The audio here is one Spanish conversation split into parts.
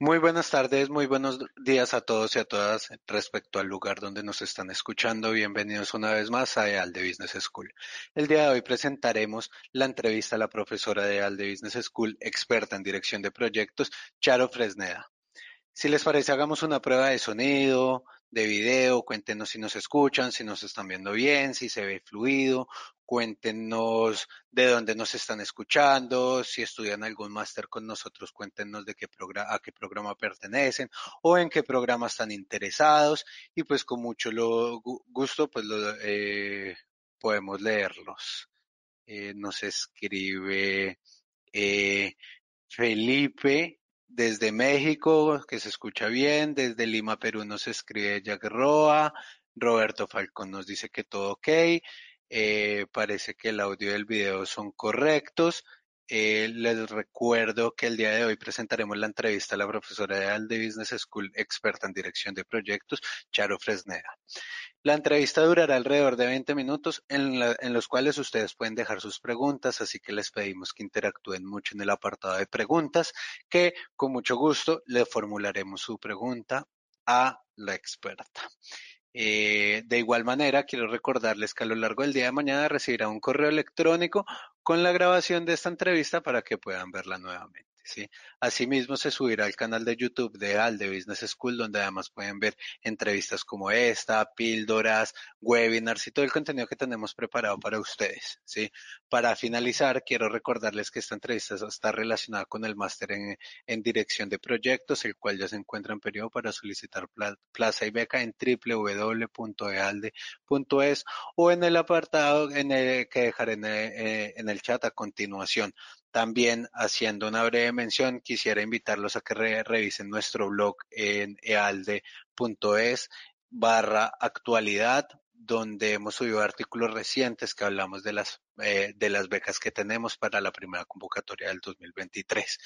Muy buenas tardes, muy buenos días a todos y a todas respecto al lugar donde nos están escuchando. Bienvenidos una vez más a EAL de Business School. El día de hoy presentaremos la entrevista a la profesora de EAL de Business School, experta en dirección de proyectos, Charo Fresneda. Si les parece, hagamos una prueba de sonido, de video, cuéntenos si nos escuchan, si nos están viendo bien, si se ve fluido, cuéntenos de dónde nos están escuchando, si estudian algún máster con nosotros, cuéntenos de qué programa, a qué programa pertenecen o en qué programa están interesados y pues con mucho gusto pues lo, eh, podemos leerlos. Eh, nos escribe eh, Felipe desde México, que se escucha bien, desde Lima, Perú nos escribe Jack Roa, Roberto Falcón nos dice que todo ok, eh, parece que el audio y el video son correctos. Eh, les recuerdo que el día de hoy presentaremos la entrevista a la profesora de Alde Business School, experta en dirección de proyectos, Charo Fresneda. La entrevista durará alrededor de 20 minutos en, en, los cuales ustedes pueden dejar sus preguntas, así que les pedimos que interactúen mucho en el apartado de preguntas, que con mucho gusto le formularemos su pregunta a la experta. Eh, de igual manera, quiero recordarles que a lo largo del día de mañana recibirá un correo electrónico con la grabación de esta entrevista para que puedan verla nuevamente. ¿Sí? Asimismo, se subirá al canal de YouTube de ALDE Business School, donde además pueden ver entrevistas como esta, píldoras, webinars y todo el contenido que tenemos preparado para ustedes. ¿sí? Para finalizar, quiero recordarles que esta entrevista está relacionada con el máster en, en dirección de proyectos, el cual ya se encuentra en periodo para solicitar plaza y beca en www.ealde.es o en el apartado que dejaré eh, en el chat a continuación. También haciendo una breve mención, quisiera invitarlos a que revisen nuestro blog en ealde.es barra actualidad, donde hemos subido artículos recientes que hablamos de las, eh, de las becas que tenemos para la primera convocatoria del 2023.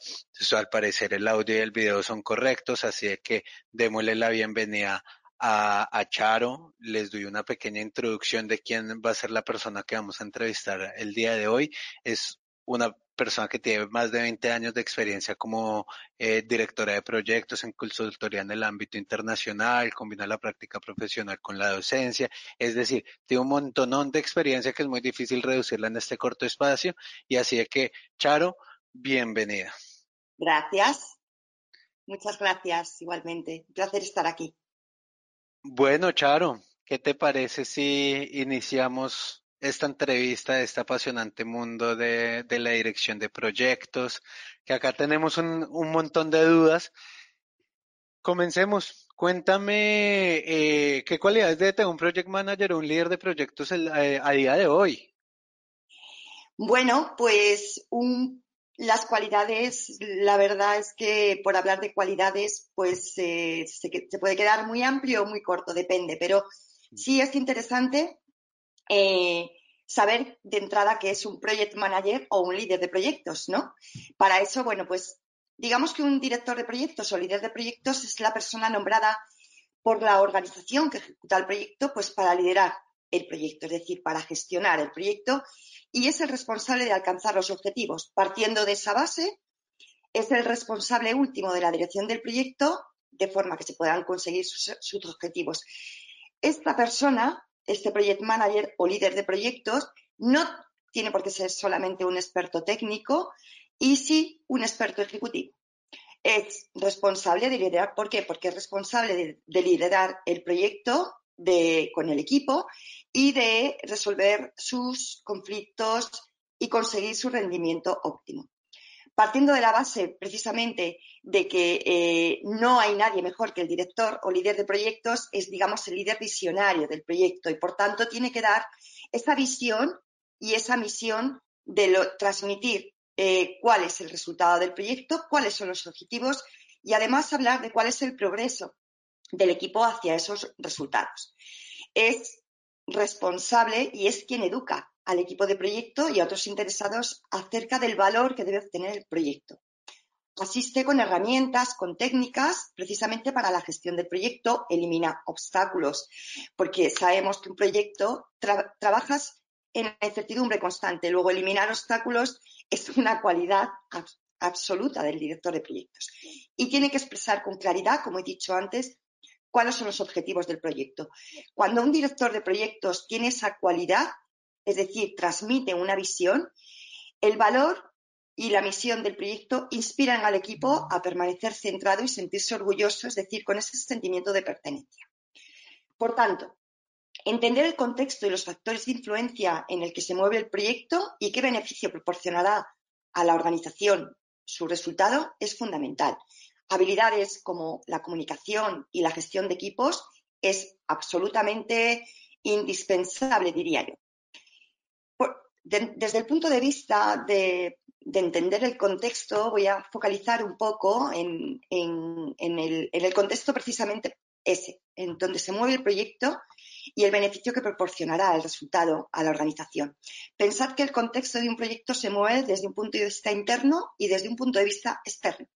Entonces, al parecer el audio y el video son correctos, así que démosle la bienvenida a, a, Charo. Les doy una pequeña introducción de quién va a ser la persona que vamos a entrevistar el día de hoy. Es una persona que tiene más de 20 años de experiencia como eh, directora de proyectos en consultoría en el ámbito internacional, combina la práctica profesional con la docencia, es decir, tiene un montón de experiencia que es muy difícil reducirla en este corto espacio y así es que, Charo, bienvenida. Gracias. Muchas gracias, igualmente. Un placer estar aquí. Bueno, Charo, ¿qué te parece si iniciamos esta entrevista de este apasionante mundo de, de, la dirección de proyectos, que acá tenemos un, un montón de dudas. Comencemos. Cuéntame eh, qué cualidades debe tener un project manager o un líder de proyectos el, eh, a día de hoy. Bueno, pues un, las cualidades, la verdad es que por hablar de cualidades, pues eh, se, se, puede quedar muy amplio o muy corto, depende, pero sí es interesante eh, saber de entrada qué es un project manager o un líder de proyectos, ¿no? Para eso, bueno, pues digamos que un director de proyectos o líder de proyectos es la persona nombrada por la organización que ejecuta el proyecto, pues para liderar el proyecto, es decir, para gestionar el proyecto y es el responsable de alcanzar los objetivos. Partiendo de esa base, es el responsable último de la dirección del proyecto de forma que se puedan conseguir sus, sus objetivos. Esta persona este project manager o líder de proyectos no tiene por qué ser solamente un experto técnico y sí un experto ejecutivo. Es responsable de liderar, ¿por qué? Porque es responsable de, de liderar el proyecto con el equipo y de resolver sus conflictos y conseguir su rendimiento óptimo partiendo de la base precisamente de que eh, no hay nadie mejor que el director o líder de proyectos, es, digamos, el líder visionario del proyecto y, por tanto, tiene que dar esa visión y esa misión de lo, transmitir eh, cuál es el resultado del proyecto, cuáles son los objetivos y, además, hablar de cuál es el progreso del equipo hacia esos resultados. Es responsable y es quien educa al equipo de proyecto y a otros interesados acerca del valor que debe obtener el proyecto. Asiste con herramientas, con técnicas, precisamente para la gestión del proyecto, elimina obstáculos, porque sabemos que un proyecto tra trabajas en la incertidumbre constante. Luego, eliminar obstáculos es una cualidad absoluta del director de proyectos. Y tiene que expresar con claridad, como he dicho antes, cuáles son los objetivos del proyecto. Cuando un director de proyectos tiene esa cualidad, es decir, transmite una visión, el valor y la misión del proyecto inspiran al equipo a permanecer centrado y sentirse orgulloso, es decir, con ese sentimiento de pertenencia. Por tanto, entender el contexto y los factores de influencia en el que se mueve el proyecto y qué beneficio proporcionará a la organización su resultado es fundamental. Habilidades como la comunicación y la gestión de equipos es absolutamente indispensable, diría yo. Desde el punto de vista de de entender el contexto, voy a focalizar un poco en, el, contexto precisamente ese, en donde se mueve el proyecto y el beneficio que proporcionará el resultado a la organización. Pensad que el contexto de un proyecto se mueve desde un punto de vista interno y desde un punto de vista externo.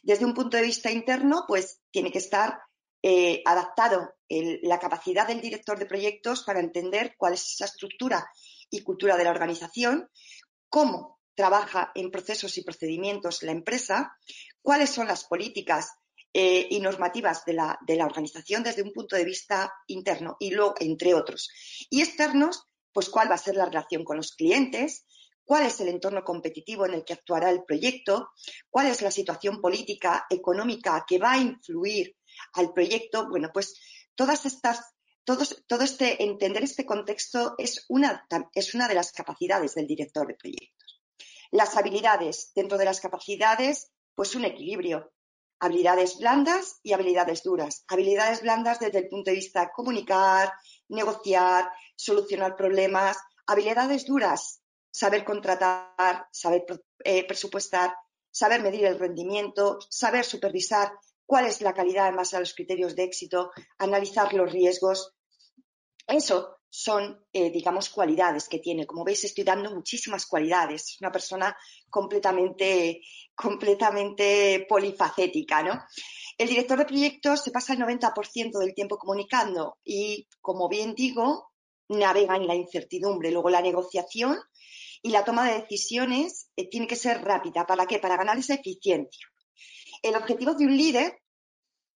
Desde un punto de vista interno, pues tiene que estar eh, adaptado la capacidad del director de proyectos para entender cuál es esa estructura y cultura de la organización, cómo trabaja en procesos y procedimientos la empresa, cuáles son las políticas eh, y normativas de la, de la, organización desde un punto de vista interno y luego, entre otros. Y externos, pues cuál va a ser la relación con los clientes, cuál es el entorno competitivo en el que actuará el proyecto, cuál es la situación política, económica que va a influir al proyecto. Bueno, pues todas estas todo, este, entender este contexto es una, es una de las capacidades del director de proyecto. Las habilidades, dentro de las capacidades, pues un equilibrio. Habilidades blandas y habilidades duras. Habilidades blandas desde el punto de vista de comunicar, negociar, solucionar problemas. Habilidades duras, saber contratar, saber eh, presupuestar, saber medir el rendimiento, saber supervisar cuál es la calidad base a los criterios de éxito, analizar los riesgos. Eso son, eh, digamos, cualidades que tiene. Como veis, estoy dando muchísimas cualidades. Es una persona completamente, completamente polifacética, ¿no? El director de proyectos se pasa el 90% del tiempo comunicando y, como bien digo, navega en la incertidumbre. Luego, la negociación y la toma de decisiones eh, tiene que ser rápida. ¿Para qué? Para ganar esa eficiencia. El objetivo de un líder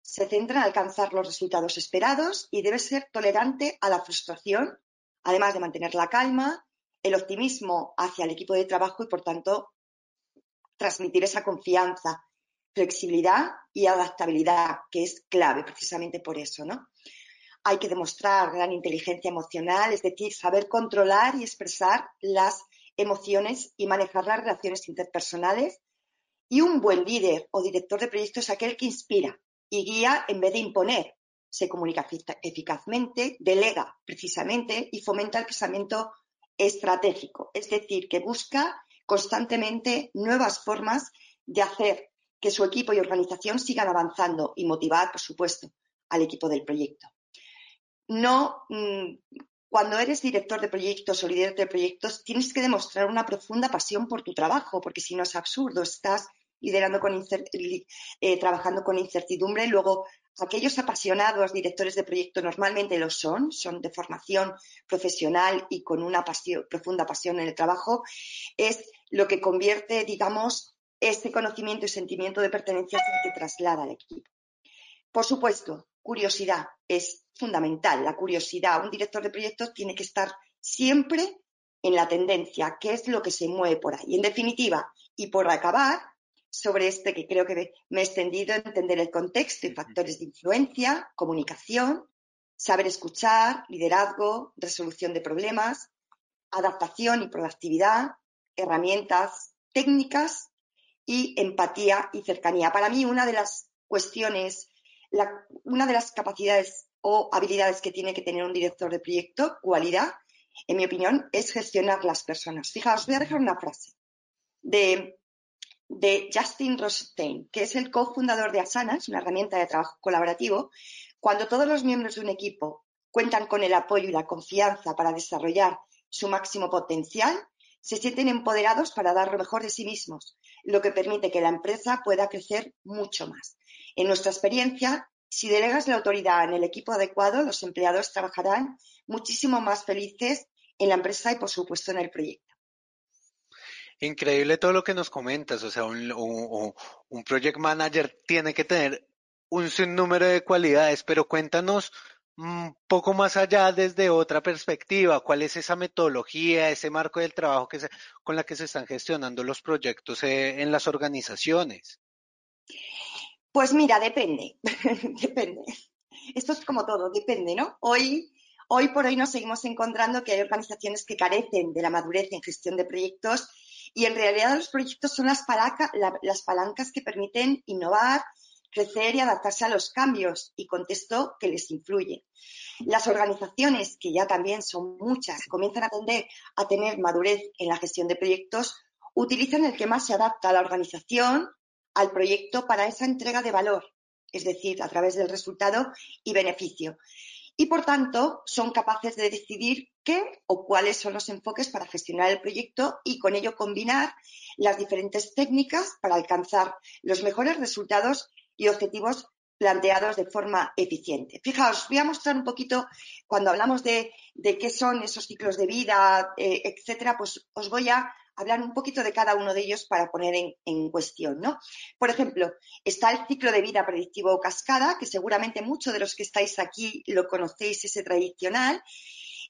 se centra en alcanzar los resultados esperados y debe ser tolerante a la frustración, además de mantener la calma, el optimismo hacia el equipo de trabajo y, por tanto, transmitir esa confianza, flexibilidad y adaptabilidad, que es clave precisamente por eso, ¿no? Hay que demostrar gran inteligencia emocional, es decir, saber controlar y expresar las emociones y manejar las relaciones interpersonales. Y un buen líder o director de proyectos es aquel que inspira, y guía en vez de imponer. Se comunica eficazmente, delega precisamente y fomenta el pensamiento estratégico, es decir, que busca constantemente nuevas formas de hacer que su equipo y organización sigan avanzando y motivar, por supuesto, al equipo del proyecto. No, mm, cuando eres director de proyectos o líder de proyectos, tienes que demostrar una profunda pasión por tu trabajo, porque si no es absurdo, estás liderando con eh, trabajando con incertidumbre. Luego, aquellos apasionados directores de proyecto normalmente lo son, son de formación profesional y con una profunda pasión en el trabajo, es lo que convierte, digamos, este conocimiento y sentimiento de pertenencia que traslada al equipo. Por supuesto, curiosidad es fundamental. La curiosidad, un director de proyectos tiene que estar siempre en la tendencia, qué es lo que se mueve por ahí. En definitiva, y por acabar, sobre este que creo que me he extendido, entender el contexto y factores de influencia, comunicación, saber escuchar, liderazgo, resolución de problemas, adaptación y proactividad, herramientas técnicas y empatía y cercanía. Para mí, una de las cuestiones, una de las capacidades o habilidades que tiene que tener un director de proyecto, cualidad, en mi opinión, es gestionar las personas. Fijaos, voy a dejar una frase de de Justin Rothstein, que es el cofundador de Asana, es una herramienta de trabajo colaborativo, cuando todos los miembros de un equipo cuentan con el apoyo y la confianza para desarrollar su máximo potencial, se sienten empoderados para dar lo mejor de sí mismos, lo que permite que la empresa pueda crecer mucho más. En nuestra experiencia, si delegas la autoridad en el equipo adecuado, los empleados trabajarán muchísimo más felices en la empresa y, por supuesto, en el proyecto. Increíble todo lo que nos comentas, o sea, un, un, project manager tiene que tener un sinnúmero de cualidades, pero cuéntanos un poco más allá desde otra perspectiva, cuál es esa metodología, ese marco del trabajo que se, con la que se están gestionando los proyectos eh, en las organizaciones. Pues mira, depende, depende. Esto es como todo, depende, ¿no? Hoy, hoy por hoy nos seguimos encontrando que hay organizaciones que carecen de la madurez en gestión de proyectos y en realidad los proyectos son las, palancas que permiten innovar, crecer y adaptarse a los cambios y contexto que les influye. Las organizaciones, que ya también son muchas, comienzan a tener madurez en la gestión de proyectos, utilizan el que más se adapta a la organización, al proyecto para esa entrega de valor, es decir, a través del resultado y beneficio. Y por tanto, son capaces de decidir qué o cuáles son los enfoques para gestionar el proyecto y con ello combinar las diferentes técnicas para alcanzar los mejores resultados y objetivos planteados de forma eficiente. Fijaos, voy a mostrar un poquito, cuando hablamos de, qué son esos ciclos de vida, eh, etcétera, pues os voy a hablar un poquito de cada uno de ellos para poner en, cuestión, ¿no? Por ejemplo, está el ciclo de vida predictivo cascada, que seguramente muchos de los que estáis aquí lo conocéis, ese tradicional,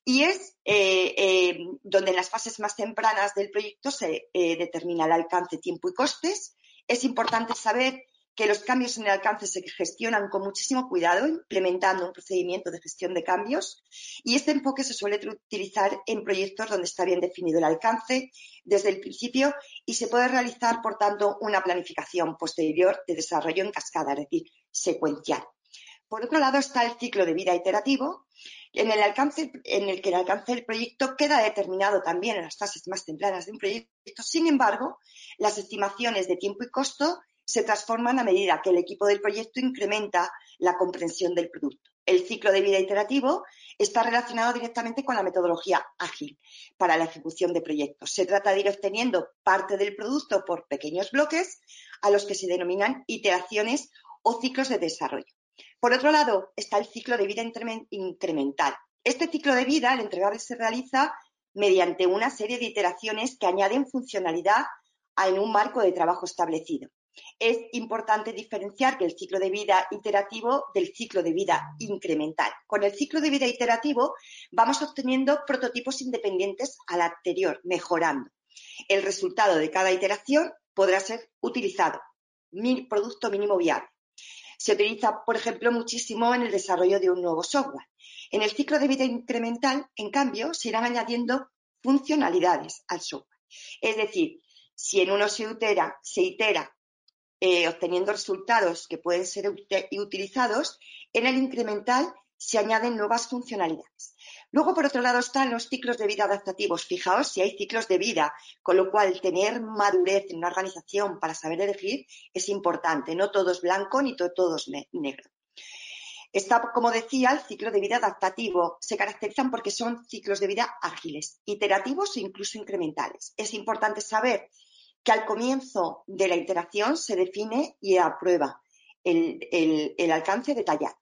y es eh, eh, donde en las fases más tempranas del proyecto se determina el alcance, tiempo y costes. Es importante saber que los cambios en el alcance se gestionan con muchísimo cuidado, implementando un procedimiento de gestión de cambios. Y este enfoque se suele utilizar en proyectos donde está bien definido el alcance desde el principio y se puede realizar, por tanto, una planificación posterior de desarrollo en cascada, es decir, secuencial. Por otro lado está el ciclo de vida iterativo, en el, alcance, en el que el alcance del proyecto queda determinado también en las fases más tempranas de un proyecto. Sin embargo, las estimaciones de tiempo y costo se transforman a medida que el equipo del proyecto incrementa la comprensión del producto. El ciclo de vida iterativo está relacionado directamente con la metodología ágil para la ejecución de proyectos. Se trata de ir obteniendo parte del producto por pequeños bloques a los que se denominan iteraciones o ciclos de desarrollo. Por otro lado, está el ciclo de vida incremental. Este ciclo de vida, el entregable, se realiza mediante una serie de iteraciones que añaden funcionalidad en un marco de trabajo establecido es importante diferenciar el ciclo de vida iterativo del ciclo de vida incremental. Con el ciclo de vida iterativo vamos obteniendo prototipos independientes al anterior, mejorando. El resultado de cada iteración podrá ser utilizado, producto mínimo viable. Se utiliza, por ejemplo, muchísimo en el desarrollo de un nuevo software. En el ciclo de vida incremental, en cambio, se irán añadiendo funcionalidades al software. Es decir, si en uno se itera, se itera eh, obteniendo resultados que pueden ser utilizados, en el incremental se añaden nuevas funcionalidades. Luego, por otro lado, están los ciclos de vida adaptativos. Fijaos si hay ciclos de vida, con lo cual tener madurez en una organización para saber elegir es importante. No todo es blanco ni todo, es negro. Está, como decía, el ciclo de vida adaptativo. Se caracterizan porque son ciclos de vida ágiles, iterativos e incluso incrementales. Es importante saber que al comienzo de la iteración se define y aprueba el, alcance detallado.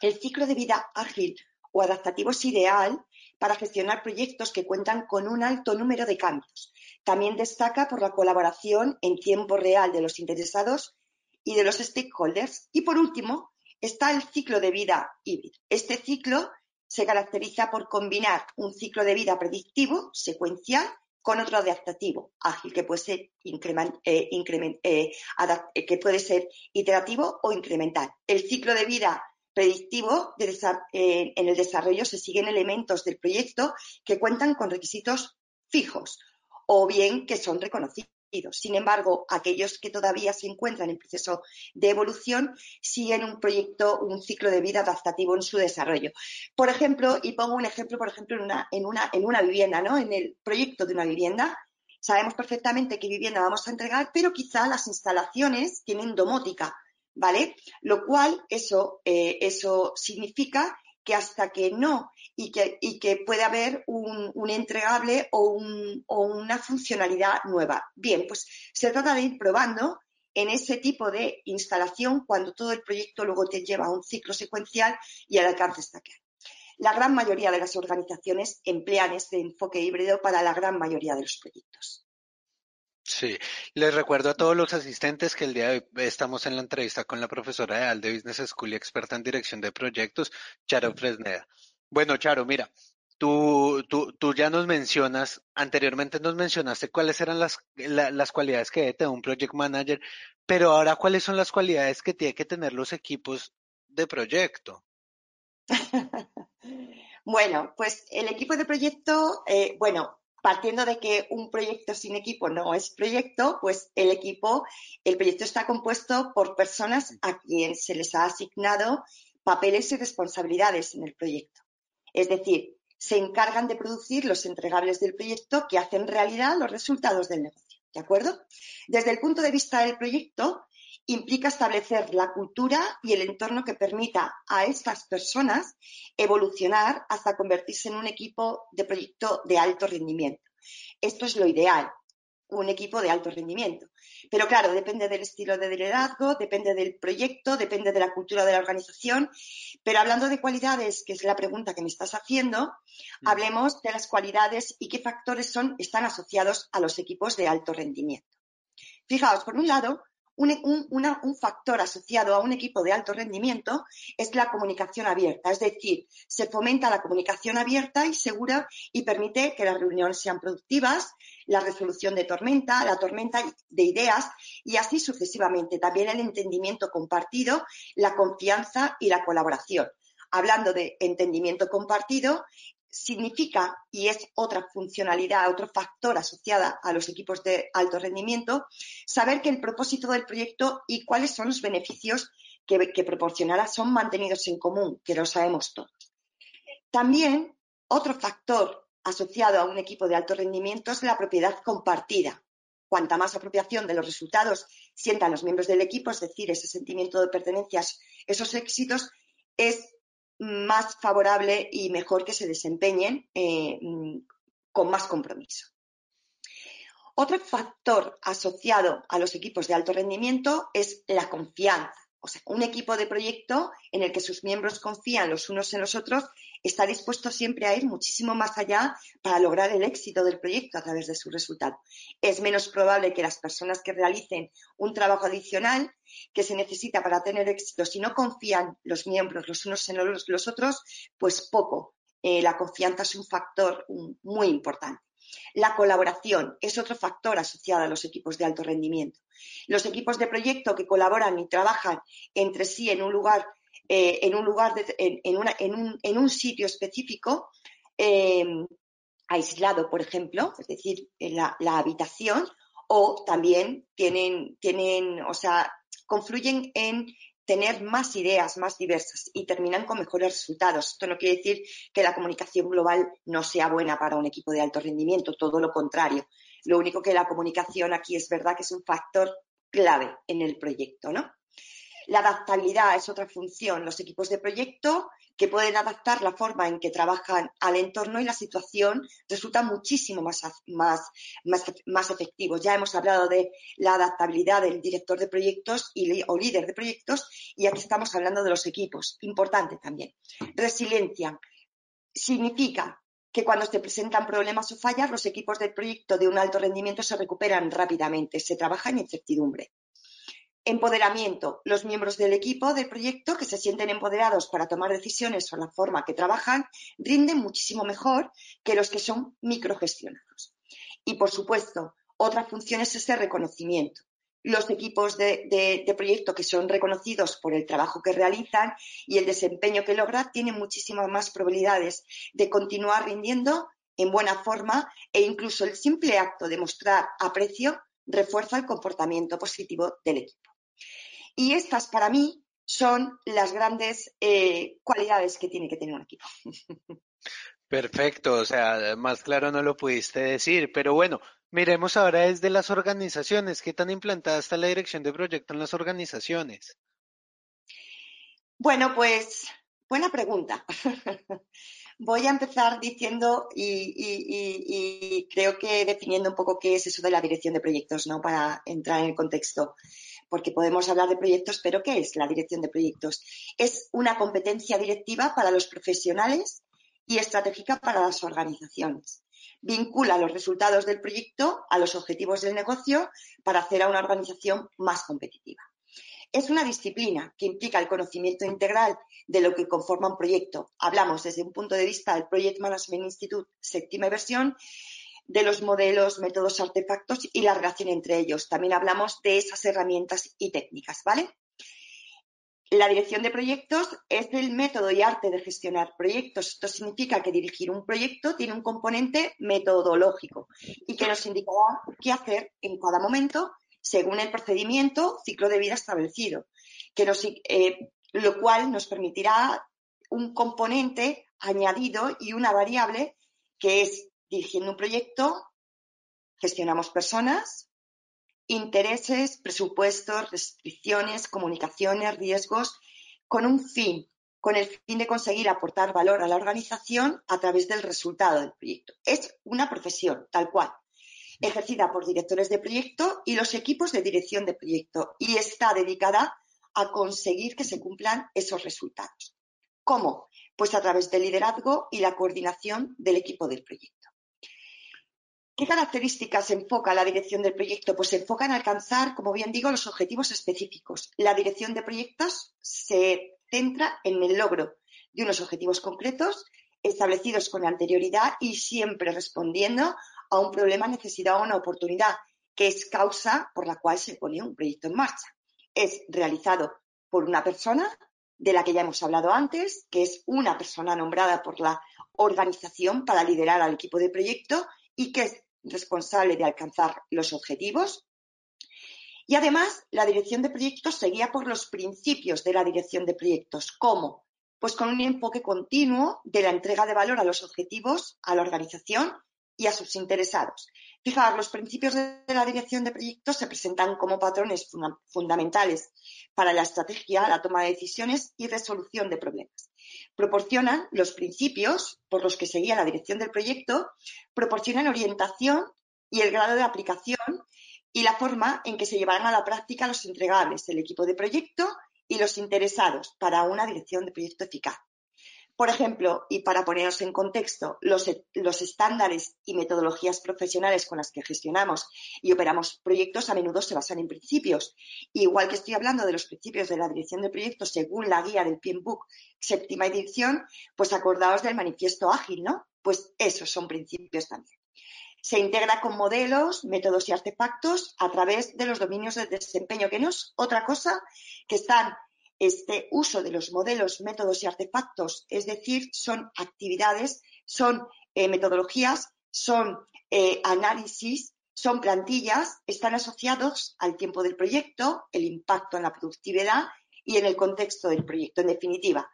El ciclo de vida ágil o adaptativo es ideal para gestionar proyectos que cuentan con un alto número de cambios. También destaca por la colaboración en tiempo real de los interesados y de los stakeholders. Y por último, está el ciclo de vida híbrido. Este ciclo se caracteriza por combinar un ciclo de vida predictivo, secuencial, con otro adaptativo ágil que puede ser eh, eh, eh, que puede ser iterativo o incremental. El ciclo de vida predictivo en el desarrollo se siguen elementos del proyecto que cuentan con requisitos fijos o bien que son reconocidos. Sin embargo, aquellos que todavía se encuentran en proceso de evolución siguen un proyecto, un ciclo de vida adaptativo en su desarrollo. Por ejemplo, y pongo un ejemplo, por ejemplo, en una, en una, en una vivienda, ¿no? En el proyecto de una vivienda, sabemos perfectamente qué vivienda vamos a entregar, pero quizá las instalaciones tienen domótica, ¿vale? Lo cual eso, eh, eso significa que hasta que no y que, y que puede haber un, entregable o, un, o, una funcionalidad nueva. Bien, pues se trata de ir probando en ese tipo de instalación cuando todo el proyecto luego te lleva a un ciclo secuencial y el alcance está claro. La gran mayoría de las organizaciones emplean este enfoque híbrido para la gran mayoría de los proyectos. Sí, les recuerdo a todos los asistentes que el día de hoy estamos en la entrevista con la profesora de ALDE Business School y experta en dirección de proyectos, Charo Fresneda. Bueno, Charo, mira, tú, tú, tú ya nos mencionas, anteriormente nos mencionaste cuáles eran las, las cualidades que debe tener un project manager, pero ahora cuáles son las cualidades que tiene que tener los equipos de proyecto. bueno, pues el equipo de proyecto, eh, bueno, partiendo de que un proyecto sin equipo no es proyecto, pues el equipo, el proyecto está compuesto por personas a quien se les ha asignado papeles y responsabilidades en el proyecto. Es decir, se encargan de producir los entregables del proyecto que hacen realidad los resultados del negocio. ¿De acuerdo? Desde el punto de vista del proyecto, implica establecer la cultura y el entorno que permita a estas personas evolucionar hasta convertirse en un equipo de proyecto de alto rendimiento. Esto es lo ideal, un equipo de alto rendimiento. Pero claro, depende del estilo de liderazgo, depende del proyecto, depende de la cultura de la organización. Pero hablando de cualidades, que es la pregunta que me estás haciendo, mm. hablemos de las cualidades y qué factores son, están asociados a los equipos de alto rendimiento. Fijaos, por un lado, un, factor asociado a un equipo de alto rendimiento es la comunicación abierta, es decir, se fomenta la comunicación abierta y segura y permite que las reuniones sean productivas, la resolución de tormenta, la tormenta de ideas y así sucesivamente. También el entendimiento compartido, la confianza y la colaboración. Hablando de entendimiento compartido, significa, y es otra funcionalidad, otro factor asociada a los equipos de alto rendimiento, saber que el propósito del proyecto y cuáles son los beneficios que, que proporcionará son mantenidos en común, que lo sabemos todos. También otro factor asociado a un equipo de alto rendimiento es la propiedad compartida. Cuanta más apropiación de los resultados sientan los miembros del equipo, es decir, ese sentimiento de pertenencia, esos éxitos, es más favorable y mejor que se desempeñen eh, con más compromiso. Otro factor asociado a los equipos de alto rendimiento es la confianza. O sea, un equipo de proyecto en el que sus miembros confían los unos en los otros está dispuesto siempre a ir muchísimo más allá para lograr el éxito del proyecto a través de su resultado. Es menos probable que las personas que realicen un trabajo adicional que se necesita para tener éxito, si no confían los miembros los unos en los, otros, pues poco. Eh, la confianza es un factor muy importante. La colaboración es otro factor asociado a los equipos de alto rendimiento. Los equipos de proyecto que colaboran y trabajan entre sí en un lugar, eh, en un lugar, en, un, sitio específico, eh, aislado, por ejemplo, es decir, en la, la, habitación, o también tienen, tienen, o sea, confluyen en tener más ideas más diversas y terminan con mejores resultados. Esto no quiere decir que la comunicación global no sea buena para un equipo de alto rendimiento, todo lo contrario. Lo único que la comunicación aquí es verdad que es un factor clave en el proyecto, ¿no? La adaptabilidad es otra función. Los equipos de proyecto que pueden adaptar la forma en que trabajan al entorno y la situación resultan muchísimo más, más, más, efectivos. Ya hemos hablado de la adaptabilidad del director de proyectos y, o líder de proyectos y aquí estamos hablando de los equipos. Importante también. Resiliencia significa que cuando se presentan problemas o fallas, los equipos del proyecto de un alto rendimiento se recuperan rápidamente, se trabaja en incertidumbre. Empoderamiento. Los miembros del equipo del proyecto que se sienten empoderados para tomar decisiones sobre la forma que trabajan rinden muchísimo mejor que los que son microgestionados. Y, por supuesto, otra función es ese reconocimiento. Los equipos de, de, proyecto que son reconocidos por el trabajo que realizan y el desempeño que logran tienen muchísimas más probabilidades de continuar rindiendo en buena forma e incluso el simple acto de mostrar aprecio refuerza el comportamiento positivo del equipo. Y estas para mí son las grandes eh, cualidades que tiene que tener un equipo. Perfecto, o sea, más claro no lo pudiste decir, pero bueno, miremos ahora desde las organizaciones, ¿qué tan implantada está la dirección de proyecto en las organizaciones? Bueno, pues buena pregunta. Voy a empezar diciendo y, creo que definiendo un poco qué es eso de la dirección de proyectos, ¿no? Para entrar en el contexto porque podemos hablar de proyectos, pero ¿qué es la dirección de proyectos? Es una competencia directiva para los profesionales y estratégica para las organizaciones. Vincula los resultados del proyecto a los objetivos del negocio para hacer a una organización más competitiva. Es una disciplina que implica el conocimiento integral de lo que conforma un proyecto. Hablamos desde un punto de vista del Project Management Institute, séptima versión, de los modelos, métodos, artefactos y la relación entre ellos. También hablamos de esas herramientas y técnicas, ¿vale? La dirección de proyectos es el método y arte de gestionar proyectos. Esto significa que dirigir un proyecto tiene un componente metodológico y que nos indicará qué hacer en cada momento según el procedimiento ciclo de vida establecido, que eh, lo cual nos permitirá un componente añadido y una variable que es dirigiendo un proyecto, gestionamos personas, intereses, presupuestos, restricciones, comunicaciones, riesgos, con un fin, con el fin de conseguir aportar valor a la organización a través del resultado del proyecto. Es una profesión, tal cual ejercida por directores de proyecto y los equipos de dirección de proyecto y está dedicada a conseguir que se cumplan esos resultados. ¿Cómo? Pues a través del liderazgo y la coordinación del equipo del proyecto. ¿Qué características enfoca la dirección del proyecto? Pues se enfoca en alcanzar, como bien digo, los objetivos específicos. La dirección de proyectos se centra en el logro de unos objetivos concretos establecidos con anterioridad y siempre respondiendo a un problema, necesidad o una oportunidad, que es causa por la cual se pone un proyecto en marcha. Es realizado por una persona de la que ya hemos hablado antes, que es una persona nombrada por la organización para liderar al equipo de proyecto y que es responsable de alcanzar los objetivos. Y además, la dirección de proyectos se guía por los principios de la dirección de proyectos. ¿Cómo? Pues con un enfoque continuo de la entrega de valor a los objetivos, a la organización y a sus interesados. Fijaos, los principios de la dirección de proyectos se presentan como patrones fundamentales para la estrategia, la toma de decisiones y resolución de problemas. Proporcionan los principios por los que seguía la dirección del proyecto, proporcionan orientación y el grado de aplicación y la forma en que se llevarán a la práctica los entregables, el equipo de proyecto y los interesados para una dirección de proyecto eficaz. Por ejemplo, y para poneros en contexto, los, estándares y metodologías profesionales con las que gestionamos y operamos proyectos a menudo se basan en principios. Igual que estoy hablando de los principios de la dirección de proyectos según la guía del PMBOK séptima edición, pues acordaos del manifiesto ágil, ¿no? Pues esos son principios también. Se integra con modelos, métodos y artefactos a través de los dominios de desempeño, que no es otra cosa que están este uso de los modelos, métodos y artefactos, es decir, son actividades, son eh, metodologías, son eh, análisis, son plantillas, están asociados al tiempo del proyecto, el impacto en la productividad y en el contexto del proyecto. En definitiva,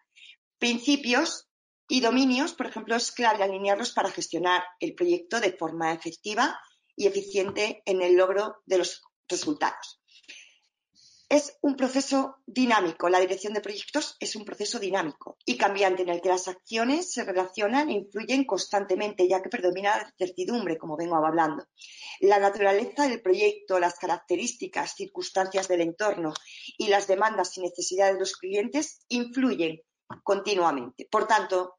principios y dominios, por ejemplo, es clave alinearlos para gestionar el proyecto de forma efectiva y eficiente en el logro de los resultados. Es un proceso dinámico. La dirección de proyectos es un proceso dinámico y cambiante en el que las acciones se relacionan e influyen constantemente, ya que predomina la certidumbre, como vengo hablando. La naturaleza del proyecto, las características, circunstancias del entorno y las demandas y necesidades de los clientes influyen continuamente. Por tanto,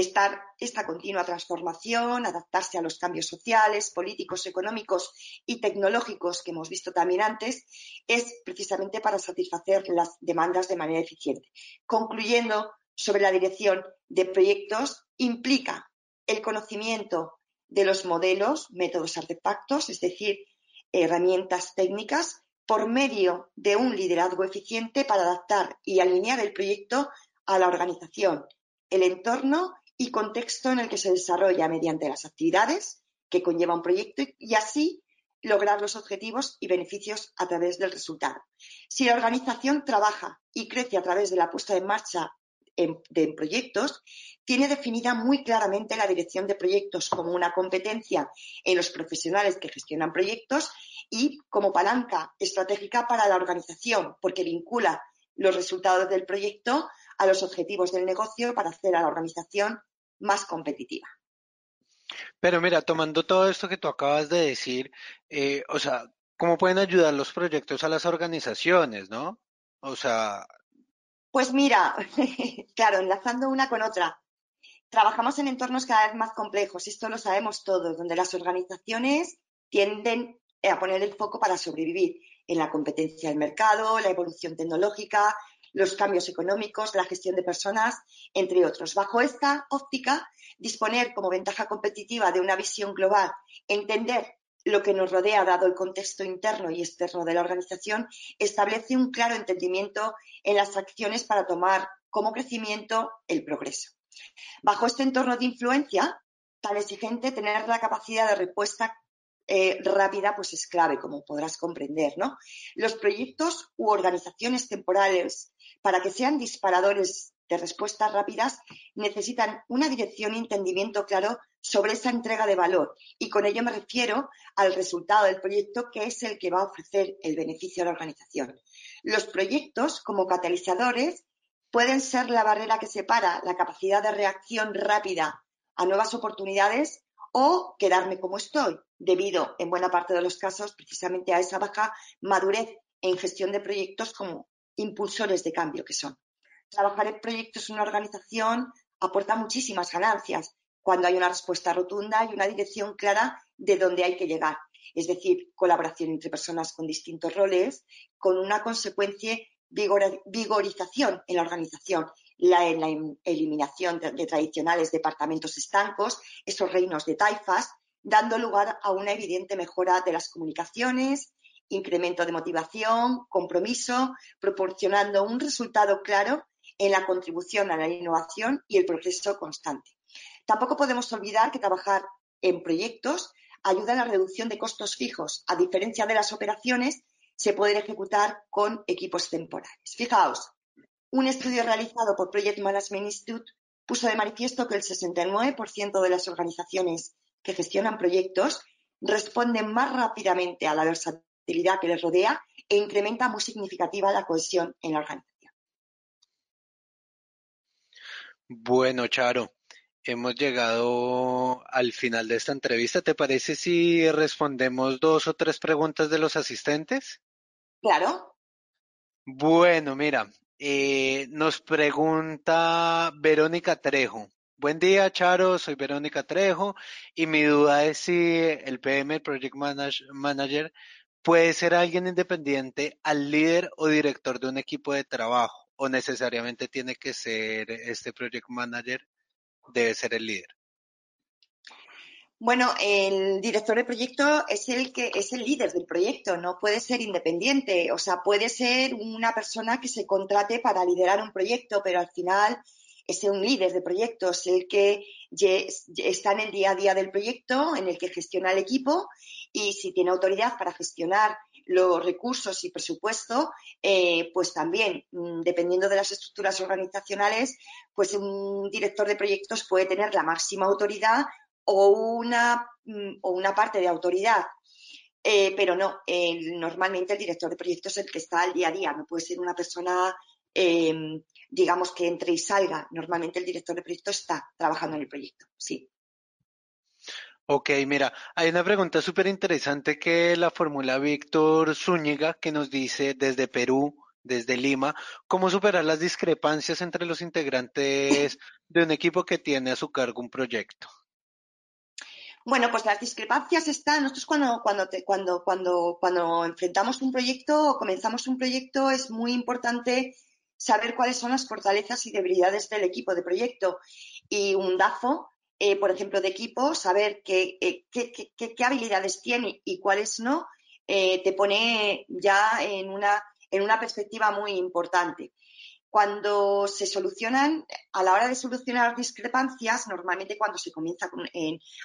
estar esta continua transformación, adaptarse a los cambios sociales, políticos, económicos y tecnológicos que hemos visto también antes, es precisamente para satisfacer las demandas de manera eficiente. Concluyendo sobre la dirección de proyectos, implica el conocimiento de los modelos, métodos, artefactos, es decir, herramientas técnicas, por medio de un liderazgo eficiente para adaptar y alinear el proyecto a la organización, el entorno y contexto en el que se desarrolla mediante las actividades que conlleva un proyecto y así lograr los objetivos y beneficios a través del resultado. Si la organización trabaja y crece a través de la puesta en marcha de proyectos, tiene definida muy claramente la dirección de proyectos como una competencia en los profesionales que gestionan proyectos y como palanca estratégica para la organización, porque vincula los resultados del proyecto a los objetivos del negocio para hacer a la organización más competitiva. Pero mira, tomando todo esto que tú acabas de decir, eh, o sea, ¿cómo pueden ayudar los proyectos a las organizaciones, no? O sea... Pues mira, claro, enlazando una con otra, Trabajamos en entornos cada vez más complejos, esto lo sabemos todos, donde las organizaciones tienden a poner el foco para sobrevivir en la competencia del mercado, la evolución tecnológica, los cambios económicos, la gestión de personas, entre otros. Bajo esta óptica, disponer como ventaja competitiva de una visión global, entender lo que nos rodea dado el contexto interno y externo de la organización, establece un claro entendimiento en las acciones para tomar como crecimiento el progreso. Bajo este entorno de influencia tan exigente, tener la capacidad de respuesta eh, rápida pues es clave, como podrás comprender. ¿no? Los proyectos u organizaciones temporales, para que sean disparadores de respuestas rápidas, necesitan una dirección y entendimiento claro sobre esa entrega de valor. Y con ello me refiero al resultado del proyecto, que es el que va a ofrecer el beneficio a la organización. Los proyectos, como catalizadores, pueden ser la barrera que separa la capacidad de reacción rápida a nuevas oportunidades o quedarme como estoy, debido en buena parte de los casos precisamente a esa baja madurez en gestión de proyectos como impulsores de cambio que son. Trabajar en proyectos en una organización aporta muchísimas ganancias cuando hay una respuesta rotunda y una dirección clara de dónde hay que llegar. Es decir, colaboración entre personas con distintos roles, con una consecuencia vigorización en la organización la, la eliminación de, tradicionales departamentos estancos, esos reinos de taifas, dando lugar a una evidente mejora de las comunicaciones, incremento de motivación, compromiso, proporcionando un resultado claro en la contribución a la innovación y el progreso constante. Tampoco podemos olvidar que trabajar en proyectos ayuda a la reducción de costos fijos. A diferencia de las operaciones, se pueden ejecutar con equipos temporales. Fijaos, un estudio realizado por Project Management Institute puso de manifiesto que el 69% de las organizaciones que gestionan proyectos responden más rápidamente a la versatilidad que les rodea e incrementa muy significativa la cohesión en la organización. Bueno, Charo, hemos llegado al final de esta entrevista. ¿Te parece si respondemos dos o tres preguntas de los asistentes? Claro. Bueno, mira, eh, nos pregunta Verónica Trejo. Buen día, Charo. Soy Verónica Trejo y mi duda es si el PM, Project Manager, puede ser alguien independiente al líder o director de un equipo de trabajo o necesariamente tiene que ser este Project Manager, debe ser el líder. Bueno, el director de proyecto es el que es el líder del proyecto, no puede ser independiente, o sea, puede ser una persona que se contrate para liderar un proyecto, pero al final es un líder de proyectos, el que está en el día a día del proyecto, en el que gestiona el equipo y si tiene autoridad para gestionar los recursos y presupuesto, eh, pues también, mm, dependiendo de las estructuras organizacionales, pues un director de proyectos puede tener la máxima autoridad o una, mm, o una parte de autoridad. Eh, pero no, normalmente el director de proyectos es el que está al día a día, no puede ser una persona, em, digamos, que entre y salga. Normalmente el director de proyecto está trabajando en el proyecto, sí. Ok, mira, hay una pregunta súper interesante que la formula Víctor Zúñiga, que nos dice desde Perú, desde Lima, cómo superar las discrepancias entre los integrantes de un equipo que tiene a su cargo un proyecto. Bueno, pues las discrepancias están, nosotros cuando, cuando, cuando, cuando, cuando enfrentamos un proyecto o comenzamos un proyecto es muy importante saber cuáles son las fortalezas y debilidades del equipo de proyecto. Y un DAFO, eh, por ejemplo, de equipo, saber qué, eh, qué, qué, qué habilidades tiene y cuáles no, eh, te pone ya en una, en una perspectiva muy importante cuando se solucionan, a la hora de solucionar discrepancias, normalmente cuando se comienza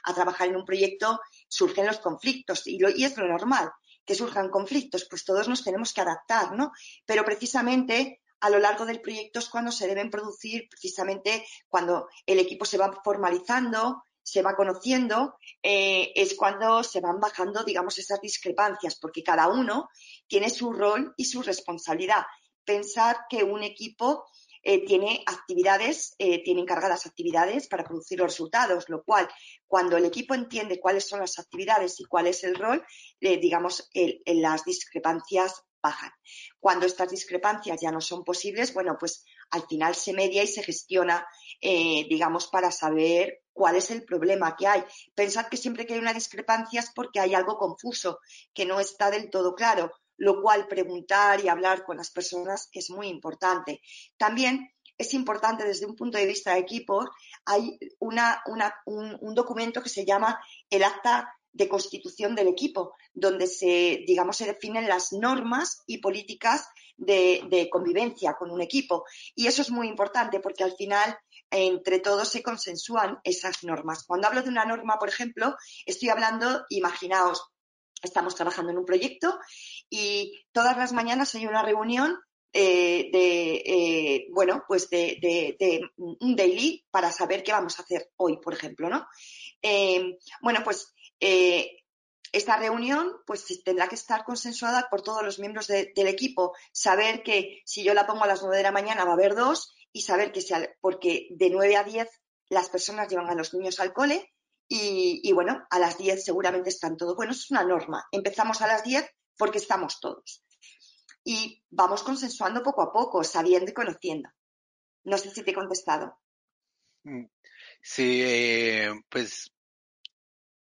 a trabajar en un proyecto surgen los conflictos y, y, es lo normal que surjan conflictos, pues todos nos tenemos que adaptar, ¿no? Pero precisamente a lo largo del proyecto es cuando se deben producir, precisamente cuando el equipo se va formalizando, se va conociendo, eh, es cuando se van bajando, digamos, esas discrepancias, porque cada uno tiene su rol y su responsabilidad pensar que un equipo eh, tiene actividades, eh, tiene encargadas actividades para producir los resultados, lo cual, cuando el equipo entiende cuáles son las actividades y cuál es el rol, eh, digamos, las discrepancias bajan. Cuando estas discrepancias ya no son posibles, bueno, pues al final se media y se gestiona, digamos, para saber cuál es el problema que hay. Pensad que siempre que hay una discrepancia es porque hay algo confuso, que no está del todo claro, lo cual preguntar y hablar con las personas es muy importante. También es importante desde un punto de vista de equipo, hay una, un, documento que se llama el acta de constitución del equipo, donde se, digamos, se definen las normas y políticas de, de, convivencia con un equipo. Y eso es muy importante porque al final entre todos se consensúan esas normas. Cuando hablo de una norma, por ejemplo, estoy hablando, imaginaos, estamos trabajando en un proyecto y todas las mañanas hay una reunión eh, de, eh, bueno, pues de, un daily para saber qué vamos a hacer hoy, por ejemplo, ¿no? Eh, bueno, pues esta reunión pues tendrá que estar consensuada por todos los miembros del equipo. Saber que si yo la pongo a las nueve de la mañana va a haber dos y saber que sea, porque de nueve a diez las personas llevan a los niños al cole y, y bueno, a las diez seguramente están todos. Bueno, es una norma. Empezamos a las diez porque estamos todos y vamos consensuando poco a poco, sabiendo y conociendo. No sé si te he contestado. Mm, sí, eh, pues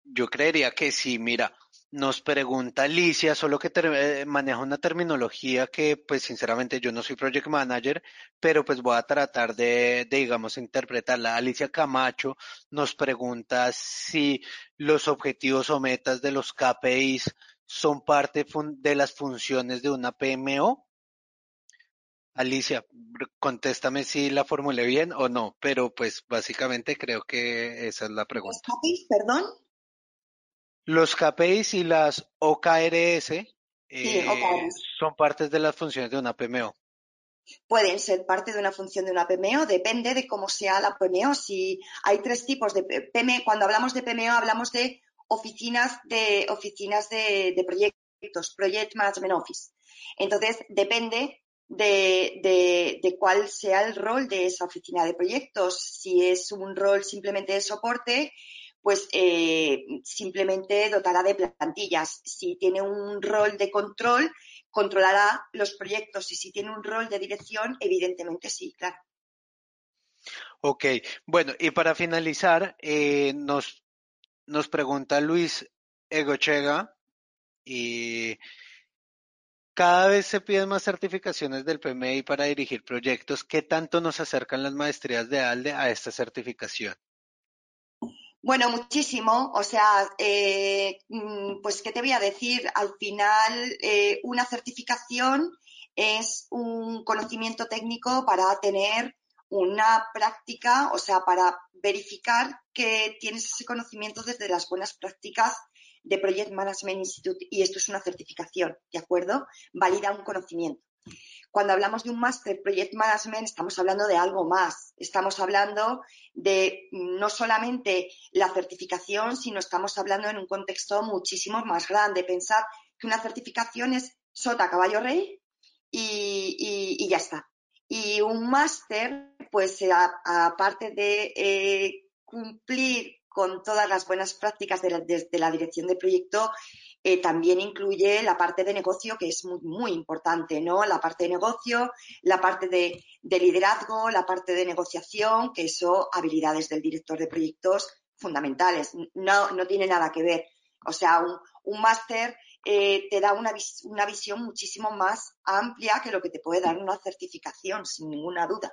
yo creería que sí, mira, nos pregunta Alicia, solo que eh, maneja una terminología que pues sinceramente yo no soy project manager, pero pues voy a tratar de, de, digamos, interpretarla. Alicia Camacho nos pregunta si los objetivos o metas de los KPIs son parte de las funciones de una PMO? Alicia, contéstame si la formulé bien o no, pero pues básicamente creo que esa es la pregunta. ¿Los KPIs, perdón? Los KPIs y las OKRS, eh, son partes de las funciones de una PMO. Pueden ser parte de una función de una PMO, depende de cómo sea la PMO. Si hay tres tipos de PMO, cuando hablamos de PMO hablamos de oficinas de, oficinas de, proyectos, Project Management Office. Entonces, depende de, cuál sea el rol de esa oficina de proyectos. Si es un rol simplemente de soporte, pues eh, simplemente dotará de plantillas. Si tiene un rol de control, controlará los proyectos. Y si tiene un rol de dirección, evidentemente sí, claro. Ok, bueno, y para finalizar, eh, nos nos pregunta Luis Egochega y cada vez se piden más certificaciones del PMI para dirigir proyectos. ¿Qué tanto nos acercan las maestrías de ALDE a esta certificación? Bueno, muchísimo. O sea, eh, mm, pues, ¿qué te voy a decir? Al final, eh, una certificación es un conocimiento técnico para tener una práctica, o sea, para verificar que tienes ese conocimiento desde las buenas prácticas de Project Management Institute y esto es una certificación, ¿de acuerdo? Valida un conocimiento. Cuando hablamos de un Master Project Management estamos hablando de algo más. Estamos hablando de no solamente la certificación, sino estamos hablando en un contexto muchísimo más grande. Pensar que una certificación es sota, caballo, rey y ya está. Y un máster, pues aparte de eh, cumplir con todas las buenas prácticas de la, dirección de proyecto, eh, también incluye la parte de negocio, que es muy, muy importante, ¿no? La parte de negocio, la parte de, liderazgo, la parte de negociación, que eso, habilidades del director de proyectos fundamentales. No, no tiene nada que ver. O sea, un, un máster eh, te da una, una visión muchísimo más amplia que lo que te puede dar una certificación, sin ninguna duda.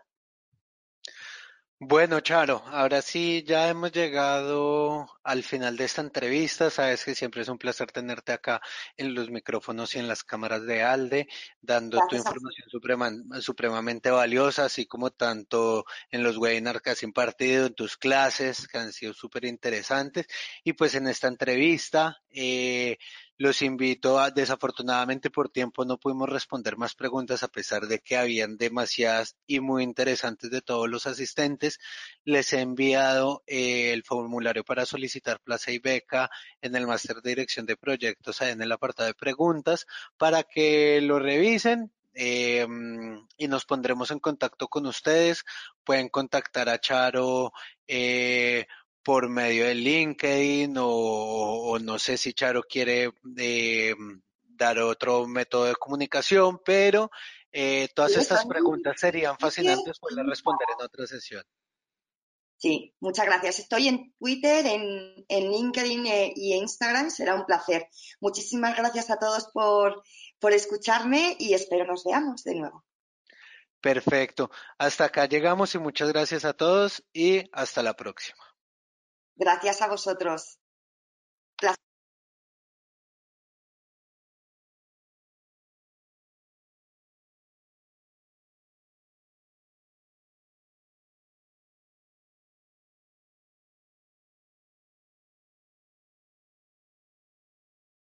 Bueno, Charo, ahora sí ya hemos llegado al final de esta entrevista. Sabes que siempre es un placer tenerte acá en los micrófonos y en las cámaras de ALDE, dando tu información supremamente valiosa, así como tanto en los webinars que has impartido, en tus clases, que han sido súper interesantes. Y pues en esta entrevista, eh, los invito a, desafortunadamente por tiempo no pudimos responder más preguntas a pesar de que habían demasiadas y muy interesantes de todos los asistentes. Les he enviado eh, el formulario para solicitar plaza y beca en el máster de dirección de proyectos en el apartado de preguntas para que lo revisen. Eh, y nos pondremos en contacto con ustedes. Pueden contactar a Charo eh, por medio de LinkedIn o, no sé si Charo quiere eh, dar otro método de comunicación, pero Eh, todas estas preguntas serían fascinantes, poderlas responder en otra sesión. Sí, muchas gracias. Estoy en Twitter, en, en LinkedIn eh, y Instagram. Será un placer. Muchísimas gracias a todos por, por escucharme y espero nos veamos de nuevo. Perfecto. Hasta acá llegamos y muchas gracias a todos y hasta la próxima. Gracias a vosotros.